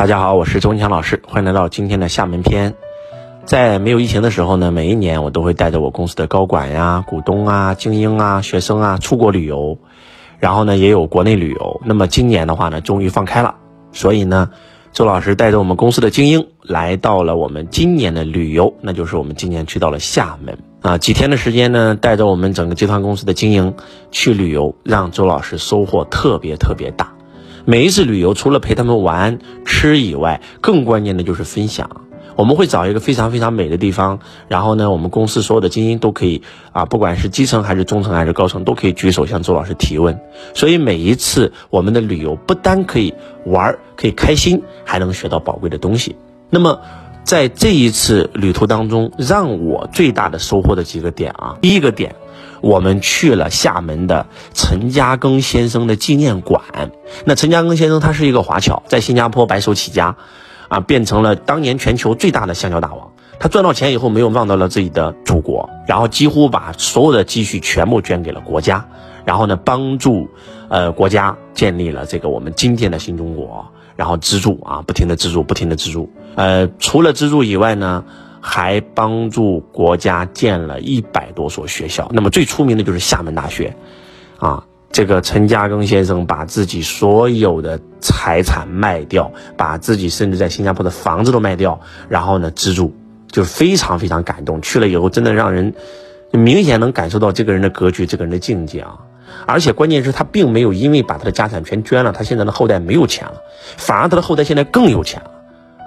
大家好，我是周文强老师，欢迎来到今天的厦门篇。在没有疫情的时候呢，每一年我都会带着我公司的高管呀、股东啊、精英啊、学生啊出国旅游，然后呢也有国内旅游。那么今年的话呢，终于放开了，所以呢，周老师带着我们公司的精英来到了我们今年的旅游，那就是我们今年去到了厦门啊，几天的时间呢，带着我们整个集团公司的精英去旅游，让周老师收获特别特别大。每一次旅游，除了陪他们玩吃以外，更关键的就是分享。我们会找一个非常非常美的地方，然后呢，我们公司所有的精英都可以啊，不管是基层还是中层还是高层，都可以举手向周老师提问。所以每一次我们的旅游，不单可以玩，可以开心，还能学到宝贵的东西。那么，在这一次旅途当中，让我最大的收获的几个点啊，第一个点。我们去了厦门的陈嘉庚先生的纪念馆。那陈嘉庚先生他是一个华侨，在新加坡白手起家，啊，变成了当年全球最大的橡胶大王。他赚到钱以后，没有忘到了自己的祖国，然后几乎把所有的积蓄全部捐给了国家，然后呢，帮助呃国家建立了这个我们今天的新中国，然后资助啊，不停的资助，不停的资助。呃，除了资助以外呢？还帮助国家建了一百多所学校，那么最出名的就是厦门大学，啊，这个陈嘉庚先生把自己所有的财产卖掉，把自己甚至在新加坡的房子都卖掉，然后呢资助，就非常非常感动。去了以后，真的让人明显能感受到这个人的格局，这个人的境界啊！而且关键是他并没有因为把他的家产全捐了，他现在的后代没有钱了，反而他的后代现在更有钱了。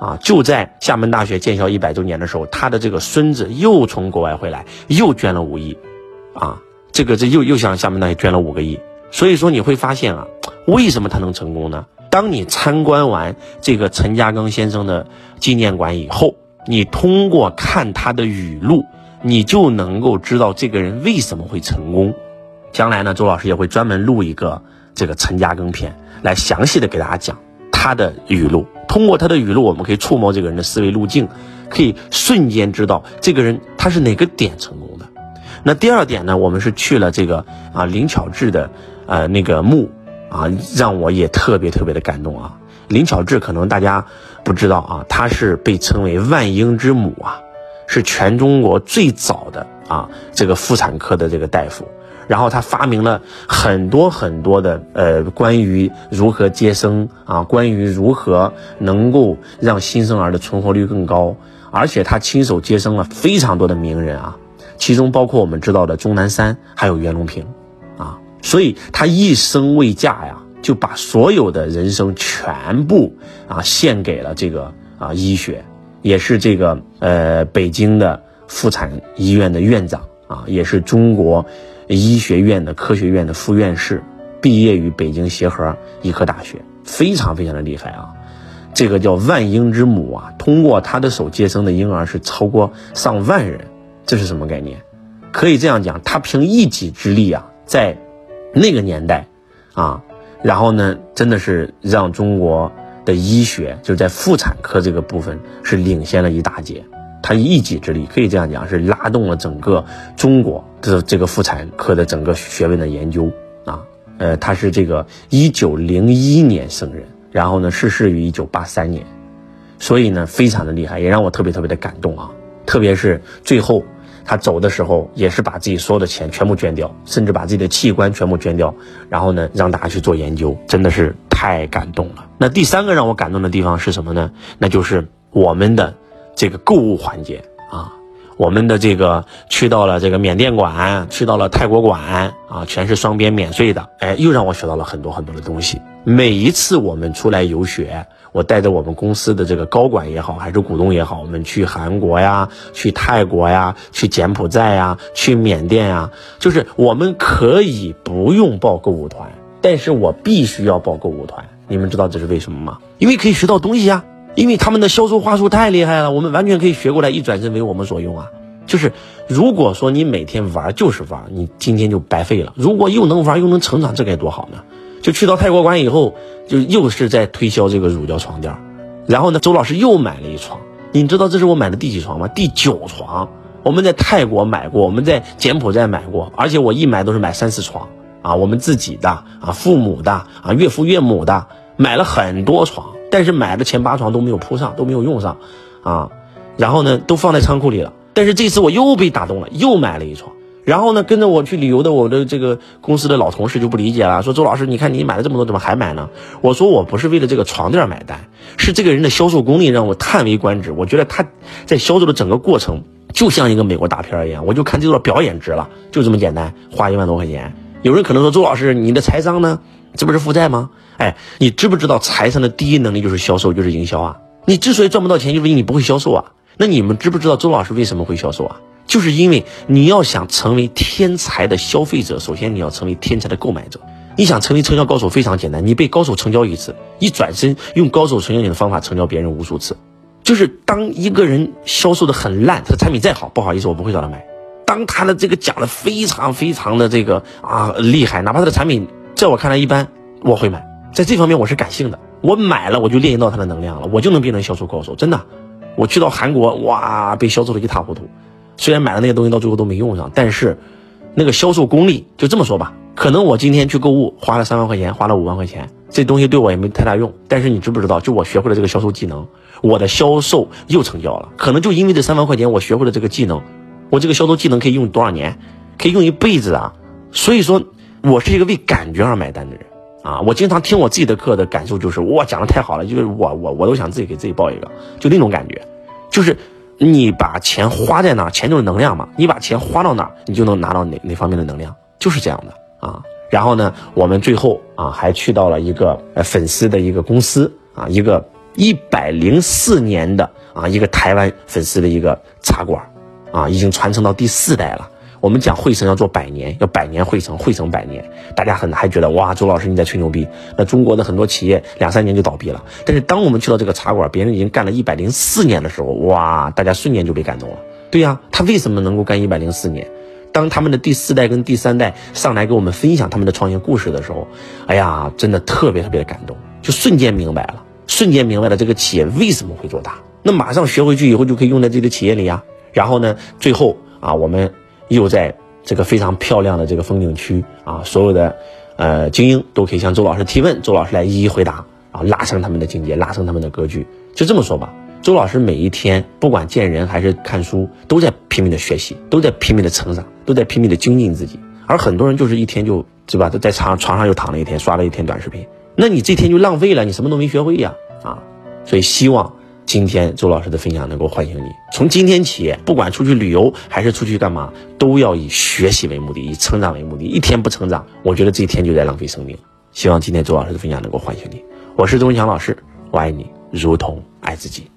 啊，就在厦门大学建校一百周年的时候，他的这个孙子又从国外回来，又捐了五亿，啊，这个这又又向厦门大学捐了五个亿。所以说你会发现啊，为什么他能成功呢？当你参观完这个陈嘉庚先生的纪念馆以后，你通过看他的语录，你就能够知道这个人为什么会成功。将来呢，周老师也会专门录一个这个陈嘉庚篇，来详细的给大家讲他的语录。通过他的语录，我们可以触摸这个人的思维路径，可以瞬间知道这个人他是哪个点成功的。那第二点呢，我们是去了这个啊林巧稚的呃那个墓啊，让我也特别特别的感动啊。林巧稚可能大家不知道啊，她是被称为万婴之母啊，是全中国最早的啊这个妇产科的这个大夫。然后他发明了很多很多的呃关于如何接生啊，关于如何能够让新生儿的存活率更高，而且他亲手接生了非常多的名人啊，其中包括我们知道的钟南山，还有袁隆平，啊，所以他一生未嫁呀，就把所有的人生全部啊献给了这个啊医学，也是这个呃北京的妇产医院的院长啊，也是中国。医学院的科学院的副院士，毕业于北京协和医科大学，非常非常的厉害啊！这个叫万婴之母啊，通过他的手接生的婴儿是超过上万人，这是什么概念？可以这样讲，他凭一己之力啊，在那个年代啊，然后呢，真的是让中国的医学就在妇产科这个部分是领先了一大截。他一己之力，可以这样讲，是拉动了整个中国的这个妇产科的整个学问的研究啊。呃，他是这个一九零一年生人，然后呢逝世于一九八三年，所以呢非常的厉害，也让我特别特别的感动啊。特别是最后他走的时候，也是把自己所有的钱全部捐掉，甚至把自己的器官全部捐掉，然后呢让大家去做研究，真的是太感动了。那第三个让我感动的地方是什么呢？那就是我们的。这个购物环节啊，我们的这个去到了这个缅甸馆，去到了泰国馆啊，全是双边免税的，哎，又让我学到了很多很多的东西。每一次我们出来游学，我带着我们公司的这个高管也好，还是股东也好，我们去韩国呀，去泰国呀，去柬埔寨呀，去缅甸呀，就是我们可以不用报购物团，但是我必须要报购物团。你们知道这是为什么吗？因为可以学到东西呀。因为他们的销售话术太厉害了，我们完全可以学过来，一转身为我们所用啊！就是如果说你每天玩就是玩，你今天就白费了。如果又能玩又能成长，这该多好呢！就去到泰国馆以后，就又是在推销这个乳胶床垫，然后呢，周老师又买了一床。你知道这是我买的第几床吗？第九床。我们在泰国买过，我们在柬埔寨买过，而且我一买都是买三四床啊，我们自己的啊，父母的啊，岳父岳母的，买了很多床。但是买的前八床都没有铺上，都没有用上，啊，然后呢都放在仓库里了。但是这次我又被打动了，又买了一床。然后呢，跟着我去旅游的我的这个公司的老同事就不理解了，说周老师，你看你买了这么多，怎么还买呢？我说我不是为了这个床垫买单，是这个人的销售功力让我叹为观止。我觉得他在销售的整个过程就像一个美国大片一样，我就看这段表演值了，就这么简单，花一万多块钱。有人可能说，周老师，你的财商呢？这不是负债吗？哎，你知不知道财商的第一能力就是销售，就是营销啊？你之所以赚不到钱，就是因为你不会销售啊。那你们知不知道周老师为什么会销售啊？就是因为你要想成为天才的消费者，首先你要成为天才的购买者。你想成为成交高手非常简单，你被高手成交一次，一转身用高手成交你的方法成交别人无数次。就是当一个人销售的很烂，他的产品再好，不好意思，我不会找他买。当他的这个讲的非常非常的这个啊厉害，哪怕他的产品在我看来一般，我会买。在这方面我是感性的，我买了我就练习到他的能量了，我就能变成销售高手。真的，我去到韩国哇，被销售的一塌糊涂。虽然买了那些东西到最后都没用上，但是那个销售功力就这么说吧。可能我今天去购物花了三万块钱，花了五万块钱，这东西对我也没太大用。但是你知不知道，就我学会了这个销售技能，我的销售又成交了。可能就因为这三万块钱，我学会了这个技能，我这个销售技能可以用多少年？可以用一辈子啊！所以说，我是一个为感觉而买单的人啊！我经常听我自己的课的感受就是，哇，讲的太好了，就是我我我都想自己给自己报一个，就那种感觉，就是。你把钱花在哪，钱就是能量嘛。你把钱花到哪，你就能拿到哪哪方面的能量，就是这样的啊。然后呢，我们最后啊还去到了一个粉丝的一个公司啊，一个一百零四年的啊一个台湾粉丝的一个茶馆，啊已经传承到第四代了。我们讲汇成要做百年，要百年汇成，汇成百年，大家很还觉得哇，周老师你在吹牛逼。那中国的很多企业两三年就倒闭了，但是当我们去到这个茶馆，别人已经干了一百零四年的时候，哇，大家瞬间就被感动了。对呀，他为什么能够干一百零四年？当他们的第四代跟第三代上来给我们分享他们的创业故事的时候，哎呀，真的特别特别的感动，就瞬间明白了，瞬间明白了这个企业为什么会做大。那马上学回去以后就可以用在自己的企业里呀。然后呢，最后啊，我们。又在这个非常漂亮的这个风景区啊，所有的呃精英都可以向周老师提问，周老师来一一回答啊，拉升他们的境界，拉升他们的格局。就这么说吧，周老师每一天不管见人还是看书，都在拼命的学习，都在拼命的成长，都在拼命的精进自己。而很多人就是一天就，对吧？都在床床上又躺了一天，刷了一天短视频，那你这天就浪费了，你什么都没学会呀啊！所以希望。今天周老师的分享能够唤醒你，从今天起，不管出去旅游还是出去干嘛，都要以学习为目的，以成长为目的。一天不成长，我觉得这一天就在浪费生命。希望今天周老师的分享能够唤醒你。我是周文强老师，我爱你如同爱自己。